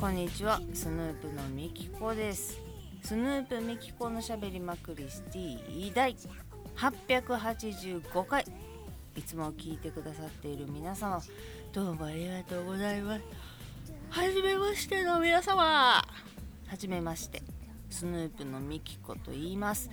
こんにちは。スヌープのみきこです。スヌープみきこのしゃべりまくりスティー第885回。いつも聞いてくださっている皆様どうもありがとうございます。はじめましての皆様。はじめまして。スヌープのミキコと言います。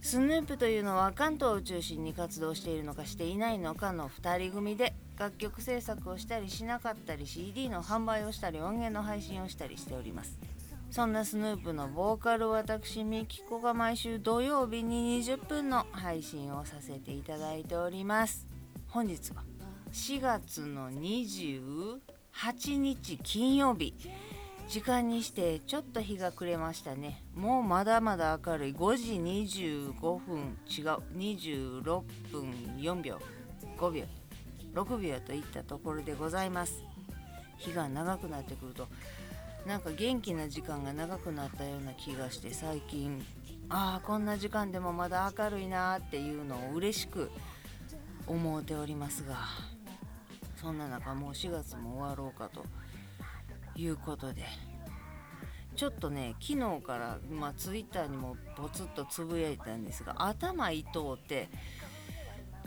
スヌープというのは関東を中心に活動しているのかしていないのかの2人組で楽曲制作をしたりしなかったり CD の販売をしたり音源の配信をしたりしております。そんなスヌープのボーカル私ミキコが毎週土曜日に20分の配信をさせていただいております。本日は4月の28日金曜日。時間にしてちょっと日が暮れましたね。もうまだまだ明るい。5時25分。違う。26分4秒。5秒。6秒といったところでございます。日が長くなってくるとなんか元気な時間が長くなったような気がして最近ああこんな時間でもまだ明るいなっていうのを嬉しく思うておりますがそんな中もう4月も終わろうかということでちょっとね昨日から、まあ、ツイッターにもポツッとつぶやいたんですが頭痛うて、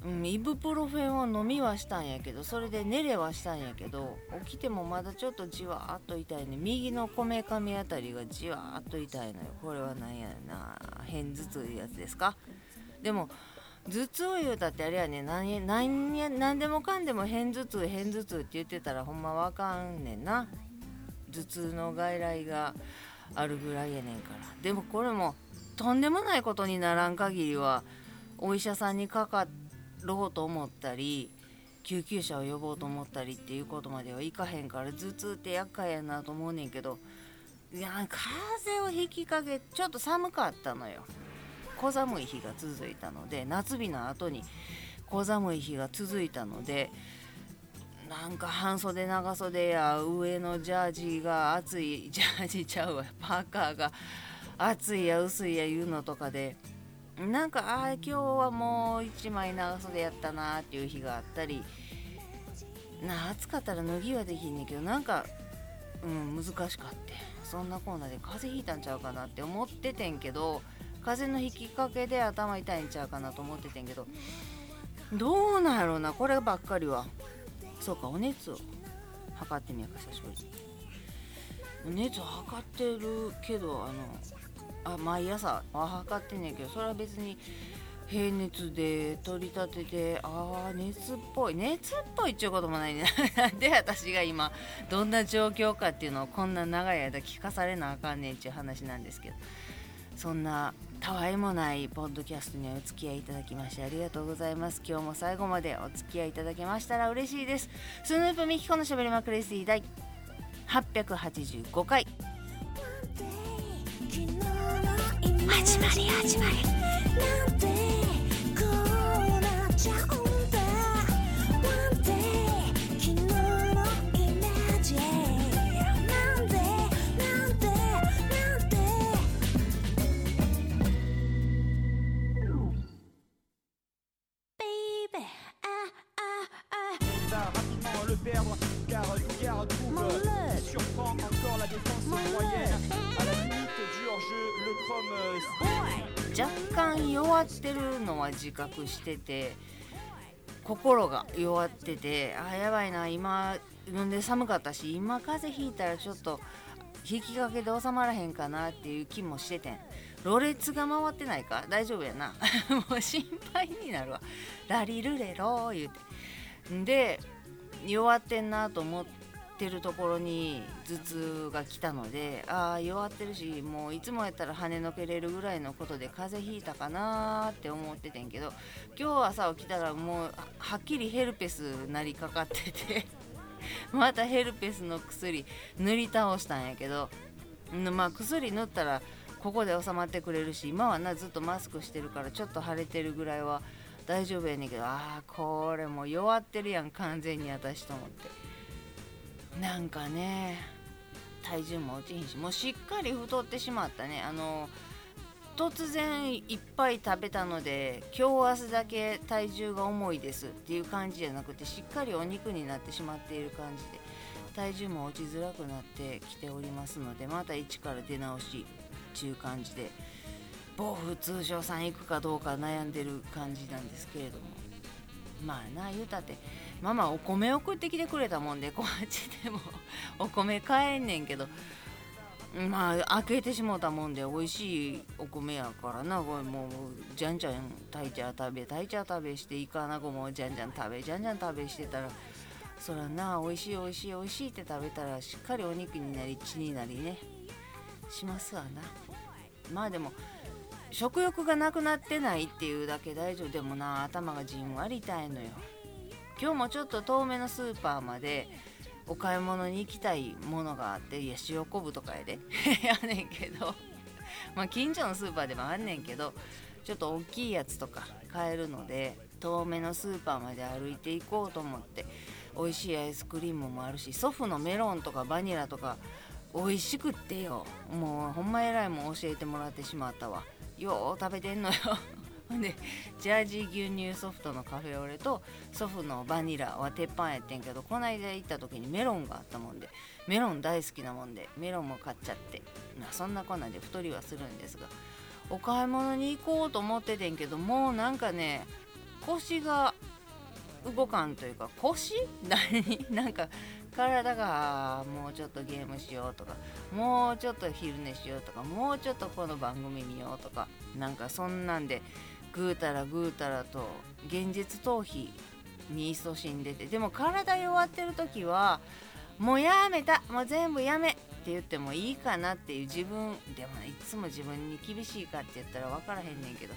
うん、イブプロフェンを飲みはしたんやけどそれで寝れはしたんやけど起きてもまだちょっとじわーっと痛いね。右のこめかみあたりがじわーっと痛いのよ。これは何やな。片頭痛いうやつですか？でも頭痛を言うたってあれやね。何何何でもかんでも片頭痛片頭痛って言ってたらほんまわかんねんな。頭痛の外来があるぐらいやねんから。でもこれもとんでもないことにならん限りはお医者さんにかかってろうと思ったり救急車を呼ぼうと思ったりっていうことまではいかへんから頭痛って厄介やなと思うねんけどいや風邪をひきかけちょっと寒かったのよ。小寒い日が続いたので夏日の後に小寒い日が続いたのでなんか半袖長袖や上のジャージが暑いジャージちゃうわパーカーが暑いや薄いやいうのとかでなんかああ今日はもう1枚長袖やったなっていう日があったりな暑かったら脱ぎはできんねんけどなんかうん難しかってそんなコーナーで風邪ひいたんちゃうかなって思っててんけど風邪の引きかけで頭痛いんちゃうかなと思っててんけどどうなんやろうなこればっかりは。そうかお熱を測ってみようか久しぶりに。熱測ってるけどあのあ毎朝は測ってんねんけどそれは別に平熱で取り立ててああ熱っぽい熱っぽいっちゅうこともないね なんで私が今どんな状況かっていうのをこんな長い間聞かされなあかんねんっちゅう話なんですけど。そんなたわいもないポッドキャストにお付き合いいただきましてありがとうございます。今日も最後までお付き合いいただけましたら嬉しいです。スヌープミキコのしゃべりまくレシー第885回。始まり始まり若干弱ってるのは自覚してて心が弱っててあやばいな今んで寒かったし今風邪ひいたらちょっと引きかけで収まらへんかなっていう気もしててんろれつが回ってないか大丈夫やなもう心配になるわラリルレロー言うてで弱ってんなと思ってってるところに頭痛が来たのでああ弱ってるしもういつもやったら跳ねのけれるぐらいのことで風邪ひいたかなって思っててんけど今日朝起きたらもうはっきりヘルペスなりかかってて またヘルペスの薬塗り倒したんやけどまあ薬塗ったらここで収まってくれるし今はなずっとマスクしてるからちょっと腫れてるぐらいは大丈夫やねんけどああこれもう弱ってるやん完全に私と思って。なんかね体重も落ちひんしもうしっかり太ってしまったね。あの突然いっぱい食べたので今日明日だけ体重が重いですっていう感じじゃなくてしっかりお肉になってしまっている感じで体重も落ちづらくなってきておりますのでまた一から出直しちゅう感じで暴風通商さん行くかどうか悩んでる感じなんですけれども。まあな言うたってママお米送ってきてくれたもんでこっちでも。お米買えんねんけど。まあ開けてしもうたもんで美味しいお米やからなこれもう。じゃんじゃん炊いちゃ食べ炊いちゃ食べしていかなごもじゃんじゃん食べじゃんじゃん食べしてたら。そらな美味しい美味しい美味しいって食べたらしっかりお肉になり血になりね。しますわな。まあでも食欲がなくなってないっていうだけ大丈夫。でもな頭がじんわり痛いのよ。今日もちょっと遠めのスーパーまでお買い物に行きたいものがあっていや塩昆布とかやで。やねんけど。まあ近所のスーパーでもあんねんけどちょっと大きいやつとか買えるので遠めのスーパーまで歩いていこうと思って美味しいアイスクリームもあるし祖父のメロンとかバニラとか美味しくってよ。もうほんま偉いもん教えてもらってしまったわ。よう食べてんのよ。でジャージー牛乳ソフトのカフェオレと祖父のバニラは鉄板やってんけどこないだ行った時にメロンがあったもんでメロン大好きなもんでメロンも買っちゃってまあそんなこんなで太りはするんですがお買い物に行こうと思っててんけどもうなんかね腰が動かんというか腰？何？なんか体がもうちょっとゲームしようとかもうちょっと昼寝しようとかもうちょっとこの番組見ようとかなんかそんなんでぐうたらぐうたらと現実逃避に勤しんでてでも体弱ってる時はもうやめたもう全部やめって言ってもいいかなっていう自分でもねいつも自分に厳しいかって言ったら分からへんねんけど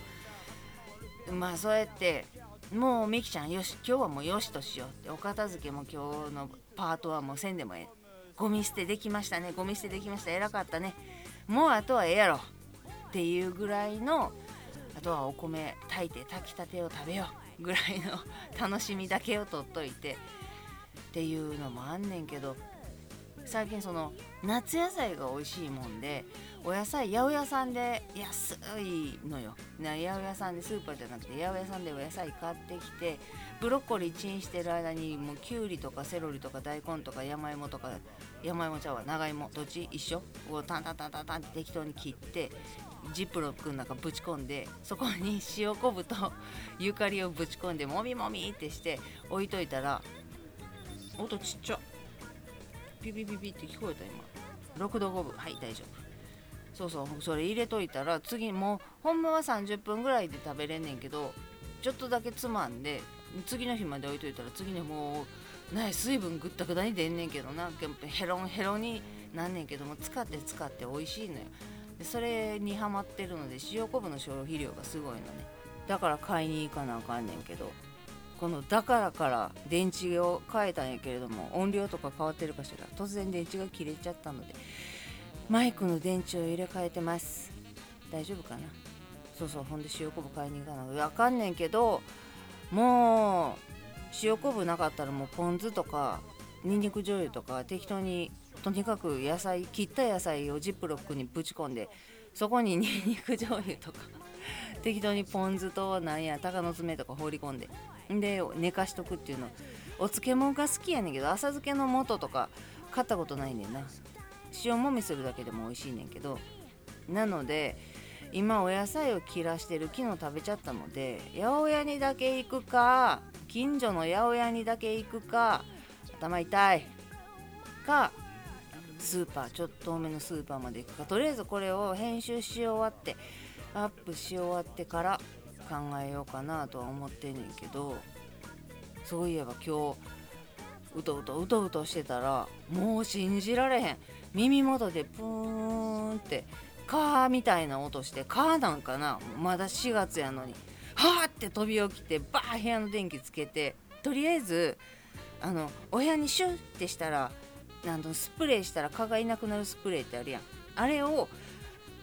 まあそうやってもうみきちゃんよし今日はもうよしとしようってお片付けも今日のパートはもうせんでもええ。ゴミ捨てできましたね。ゴミ捨てできました。偉かったね。もうあとはええやろ。っていうぐらいのあとはお米炊いて炊きたてを食べよう。ぐらいの楽しみだけを取っといて。っていうのもあんねんけど。最近その夏野菜が美味しいもんでお野菜八百屋さんで安いのよ。八百屋さんでスーパーじゃなくて八百屋さんでお野菜買ってきてブロッコリーチンしてる間にもうきゅうりとかセロリとか大根とか山芋とか山芋ちゃうわ。長芋。どっち？一緒。をタンタンタンタンタンって適当に切ってジップロックの中ぶち込んでそこに塩昆布と ゆかりをぶち込んでもみもみってして置いといたら音ちっちゃ。ピピピピって聞こえた今。6度5分。はい大丈夫。そうそうそれ入れといたら次もうほんまは30分ぐらいで食べれんねんけどちょっとだけつまんで次の日まで置いといたら次の日もうない水分ぐったぐたに出んねんけどな。ヘロンヘロンになんねんけども使って使って美味しいのよ。でそれにハマってるので塩昆布の消費量がすごいのね。だから買いに行かなあかんねんけど。このだからから電池を変えたんやけれども音量とか変わってるかしら。突然電池が切れちゃったのでマイクの電池を入れ替えてます。大丈夫かな？そうそうほんで塩昆布買いに行かな。あかんねんけどもう塩昆布なかったらもうポン酢とかにんにく醤油とか適当にとにかく野菜切った野菜をジップロックにぶち込んでそこににんにく醤油とか適当にポン酢となんや鷹の爪とか放り込んでで寝かしとくっていうの。お漬物が好きやねんけど浅漬けの素とか買ったことないねんな。塩もみするだけでも美味しいねんけど。なので今お野菜を切らしてる昨日食べちゃったので八百屋にだけ行くか近所の八百屋にだけ行くか頭痛いかスーパーちょっと多めのスーパーまで行くか。とりあえずこれを編集し終わってアップし終わってから考えようかなとは思ってんねんけどそういえば今日うとうとうとうとしてたらもう信じられへん。耳元でプーンってカーみたいな音してカーなんかな。まだ4月やのに。はーって飛び起きてバー部屋の電気つけてとりあえずあのお部屋にシュッてしたらあのスプレーしたら蚊がいなくなるスプレーってあるやん。あれを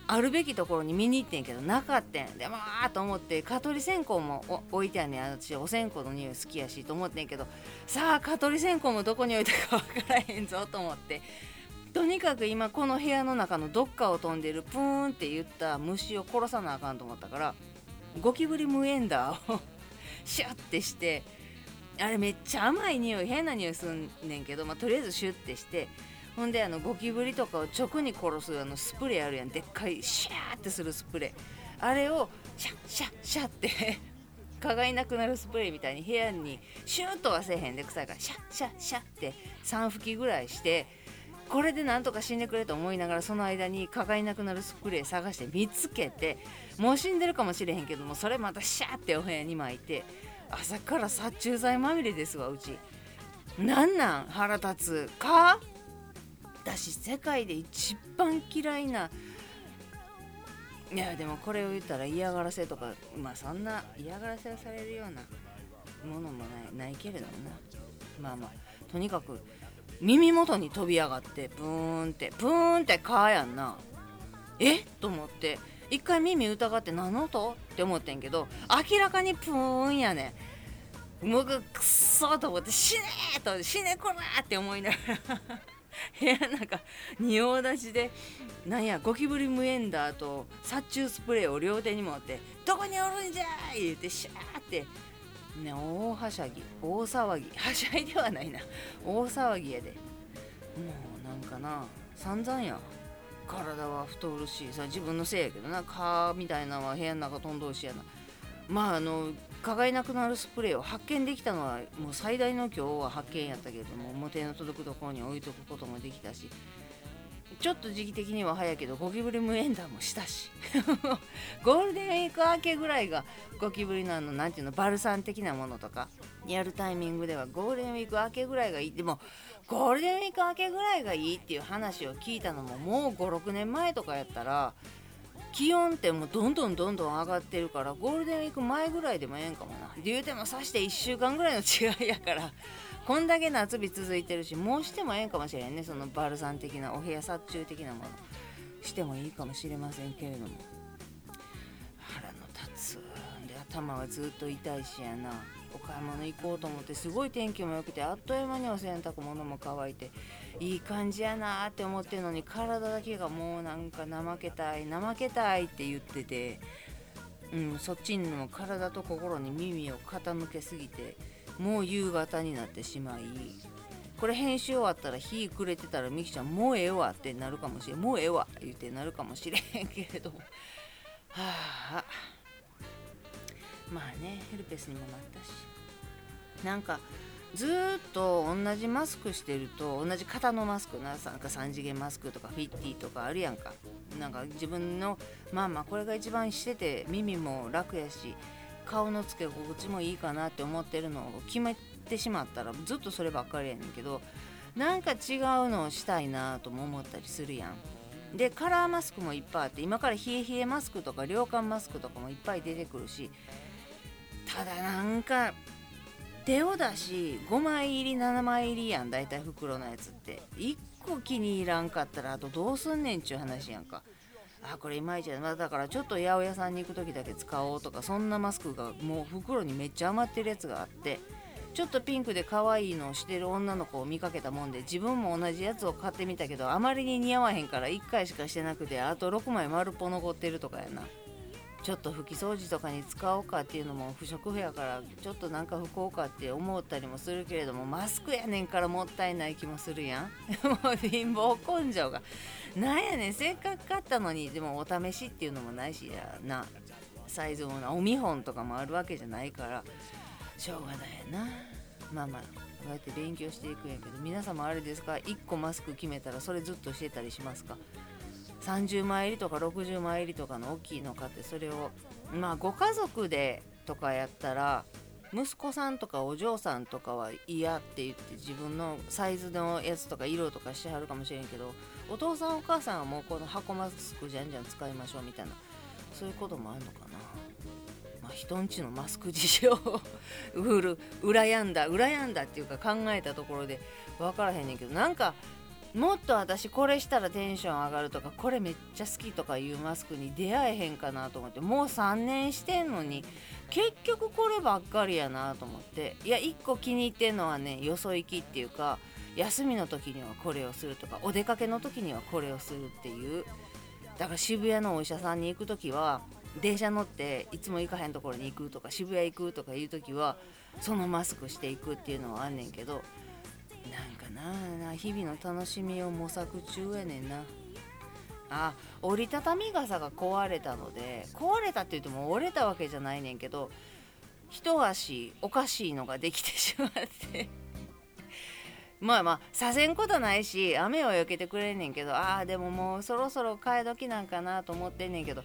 あるべきところに見に行ってんけどなかったんでまあと思って蚊取り線香も置いてあんねん私お線香の匂い好きやしと思ってんけど。さあ蚊取り線香もどこに置いたか分からへんぞと思って。とにかく今この部屋の中のどっかを飛んでるプーンって言った虫を殺さなあかんと思ったからゴキブリムエンダーをシャッてしてあれめっちゃ甘い匂い変な匂いすんねんけど、まあ、とりあえずシュッてしてほんであのゴキブリとかを直に殺すあのスプレーあるやん。でっかいシャーってするスプレー。あれをシャッシャッシャッって蚊がいなくなるスプレーみたいに部屋にシューッとはせへんで臭いからシャッシャッシャッって3吹きぐらいしてこれでなんとか死んでくれと思いながらその間に蚊がいなくなるスプレー探して見つけてもう死んでるかもしれへんけどもそれまたシャーってお部屋に巻いて朝から殺虫剤まみれですわうち。なんなん腹立つか？私世界で一番嫌いないやでもこれを言ったら嫌がらせとかまあそんな嫌がらせをされるようなものもないないけれどもなまあまあとにかく耳元に飛び上がってブーンってブーンってカーやんな。え？と思って。一回耳疑って何の音って思ってんけど明らかにプーンやねん。もうくっそと思って死ねーと死ねこらーって思いながら。部屋の中仁王立ちでなんやゴキブリムエンダーと殺虫スプレーを両手に持って「どこにおるんじゃい!」言ってシャーってね大はしゃぎ大騒ぎはしゃいではないな。大騒ぎやで。もうなんかな散々や。体は太るしさ自分のせいやけどな。蚊みたいなのは部屋の中飛んどるしやな。まああの蚊がいなくなるスプレーを発見できたのはもう最大の今日は発見やったけれども表の届くところに置いとくこともできたしちょっと時期的には早いけどゴキブリ無縁談もしたし ゴールデンウィーク明けぐらいがゴキブリのあの何ていうのバルサン的なものとかやるタイミングではゴールデンウィーク明けぐらいがいい。でもゴールデンウィーク明けぐらいがいいっていう話を聞いたのももう56年前とかやったら気温ってもうどんどんどんどん上がってるからゴールデンウィーク前ぐらいでもええんかもな。言うてもさして1週間ぐらいの違いやから。こんだけ夏日続いてるしもうしてもええんかもしれんね。そのバルサン的なお部屋殺虫的なもの。してもいいかもしれませんけれども。腹の立つ。んで頭はずっと痛いしやな。お買い物行こうと思ってすごい天気も良くてあっという間にお洗濯物も乾いていい感じやなって思ってるのに体だけがもうなんか怠けたい怠けたいって言ってて、うん、そっちにも体と心に耳を傾けすぎてもう夕方になってしまいこれ編集終わったら日暮れてたらみきちゃんもうええわってなるかもしれんもうええわ言ってなるかもしれへんけれどはあまあねヘルペスにもなったし。なんかずっと同じマスクしてると同じ型のマスクななんか3次元マスクとかフィッティとかあるやんか。なんか自分のまあまあこれが一番してて耳も楽やし顔のつけ心地もいいかなって思ってるのを決めてしまったらずっとそればっかりやねんけどなんか違うのをしたいなとも思ったりするやん。でカラーマスクもいっぱいあって今から冷え冷えマスクとか涼感マスクとかもいっぱい出てくるしただなんか手を出し5枚入り7枚入りやん大体袋のやつって。1個気に入らんかったらあとどうすんねんちゅう話やんか。あこれいまいちやなだからちょっと八百屋さんに行く時だけ使おうとかそんなマスクがもう袋にめっちゃ余ってるやつがあって。ちょっとピンクで可愛いのをしてる女の子を見かけたもんで自分も同じやつを買ってみたけどあまりに似合わへんから1回しかしてなくてあと6枚丸っぽ残ってるとかやな。ちょっと拭き掃除とかに使おうかっていうのも不織布やからちょっとなんか拭こうかって思ったりもするけれどもマスクやねんからもったいない気もするやん。もう貧乏根性が。なんやねんせっかく買ったのに。でもお試しっていうのもないしやなサイズもなお見本とかもあるわけじゃないから。しょうがないやな。まあまあこうやって勉強していくんやけど。皆様あれですか？1個マスク決めたらそれずっとしてたりしますか？30枚入りとか60枚入りとかの大きいの買ってそれをまあご家族でとかやったら息子さんとかお嬢さんとかは嫌って言って自分のサイズのやつとか色とかしてはるかもしれんけどお父さんお母さんはもうこの箱マスクじゃんじゃん使いましょうみたいな。そういうこともあるのかな。まあ人んちのマスク事情をうる羨んだ羨んだっていうか考えたところで分からへんねんけどなんかもっと私これしたらテンション上がるとかこれめっちゃ好きとかいうマスクに出会えへんかなと思ってもう3年してんのに結局こればっかりやなと思って。いや1個気に入ってんのはねよそ行きっていうか休みの時にはこれをするとかお出かけの時にはこれをするっていう。だから渋谷のお医者さんに行く時は電車乗っていつも行かへんところに行くとか渋谷行くとかいう時はそのマスクしていくっていうのはあんねんけどなんかな日々の楽しみを模索中やねんな。あ折りたたみ傘が壊れたので壊れたって言っても折れたわけじゃないねんけど一足おかしいのができてしまって。まあまあさせんことないし雨は避けてくれんねんけどああでももうそろそろ替え時なんかなと思ってんねんけど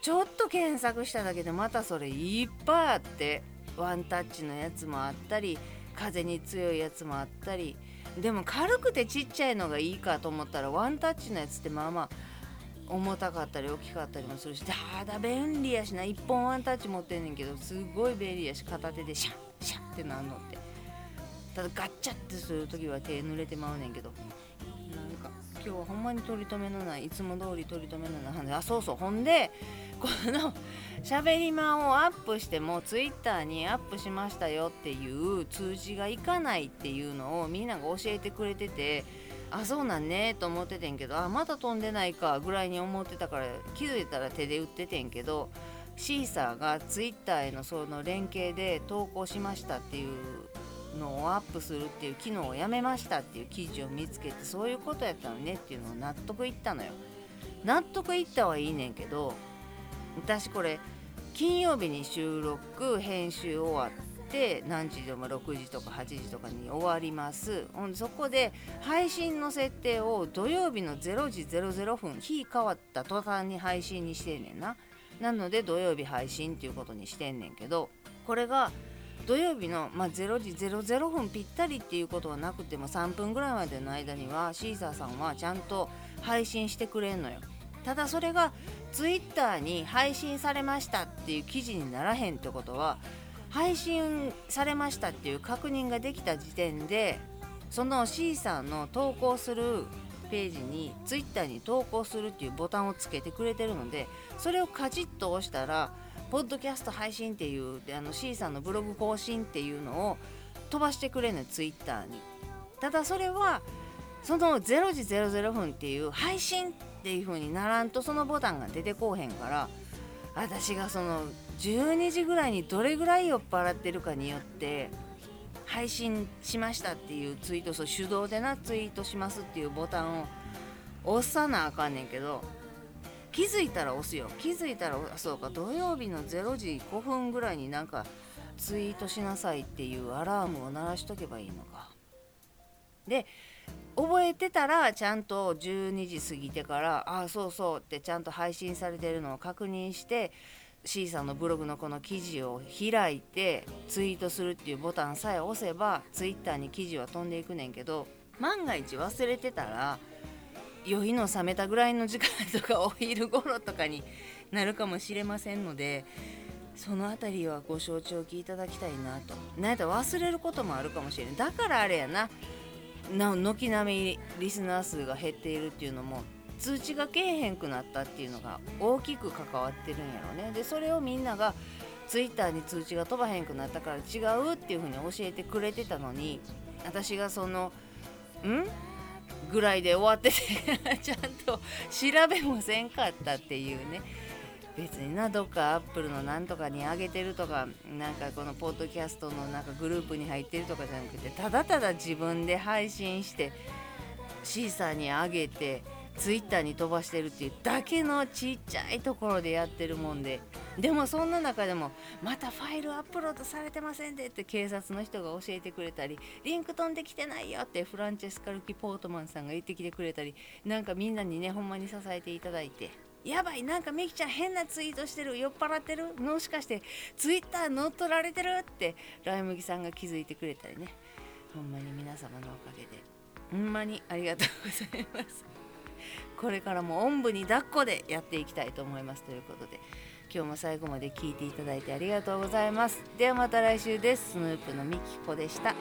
ちょっと検索しただけでまたそれいっぱいあってワンタッチのやつもあったり風に強いやつもあったりでも軽くてちっちゃいのがいいかと思ったらワンタッチのやつってまあまあ重たかったり大きかったりもするしただ便利やしな。1本ワンタッチ持ってんねんけどすごい便利やし片手でシャッシャッってなんのって。ただガッチャってする時は手濡れてまうねんけど。なんか今日はほんまに取り留めのないいつも通り取り留めのない話あそうそう。ほんでこのしゃべりまんをアップしてもツイッターにアップしましたよっていう通知がいかないっていうのをみんなが教えてくれててあそうなんねと思っててんけどあまた飛んでないかぐらいに思ってたから気づいたら手で打っててんけどシーサーがツイッターへのその連携で投稿しましたっていうのをアップするっていう機能をやめましたっていう記事を見つけてそういうことやったのねっていうのを納得いったのよ。納得いったはいいねんけど私これ金曜日に収録編集終わって何時でも6時とか8時とかに終わります。そこで配信の設定を土曜日の0時00分日変わった途端に配信にしてんねんな。なので土曜日配信っていうことにしてんねんけどこれが土曜日の、まあ、0時00分ぴったりっていうことはなくても3分ぐらいまでの間にはシーザーさんはちゃんと配信してくれんのよ。ただそれがツイッターに配信されましたっていう記事にならへんってことは配信されましたっていう確認ができた時点でその C さんの投稿するページに Twitter に投稿するっていうボタンをつけてくれてるのでそれをカチッと押したらポッドキャスト配信っていうあの C さんのブログ更新っていうのを飛ばしてくれるの Twitter に。ただそれはその0時00分っていう配信っていう風にならんとそのボタンが出てこうへんから私がその12時ぐらいにどれぐらい酔っ払ってるかによって配信しましたっていうツイートそう手動でなツイートしますっていうボタンを押さなあかんねんけど気づいたら押すよ。気づいたらそうか土曜日の0時5分ぐらいになんかツイートしなさいっていうアラームを鳴らしとけばいいのか。で覚えてたらちゃんと12時過ぎてからああそうそうってちゃんと配信されてるのを確認して C さんのブログのこの記事を開いてツイートするっていうボタンさえ押せば Twitter に記事は飛んでいくねんけど万が一忘れてたら酔いの冷めたぐらいの時間とかお昼頃とかになるかもしれませんのでその辺りはご承知おきいただきたいなと。なんやったら忘れることもあるかもしれないだからあれやなな軒並みリスナー数が減っているっていうのも通知がけえへんくなったっていうのが大きく関わってるんやろねでそれをみんながツイッターに通知が飛ばへんくなったから違うっていう風に教えてくれてたのに私がその「ん?」ぐらいで終わってて ちゃんと調べもせんかったっていうね別になどっかアップルのなんとかに上げてるとかなんかこのポッドキャストのなんかグループに入ってるとかじゃなくてただただ自分で配信してシーサーに上げてツイッターに飛ばしてるっていうだけのちっちゃいところでやってるもんででもそんな中でもまたファイルアップロードされてませんでって警察の人が教えてくれたりリンク飛んできてないよってフランチェスカルキ・ポートマンさんが言ってきてくれたりなんかみんなにねほんまに支えていただいて。やばいなんかみきちゃん変なツイートしてる酔っ払ってる？もしかしてツイッター乗っ取られてる？ってライ麦さんが気づいてくれたりね。ほんまに皆様のおかげで。ほんまにありがとうございます。これからもおんぶに抱っこでやっていきたいと思います。ということで今日も最後まで聞いていただいてありがとうございます。ではまた来週です。スヌープのみきこでした。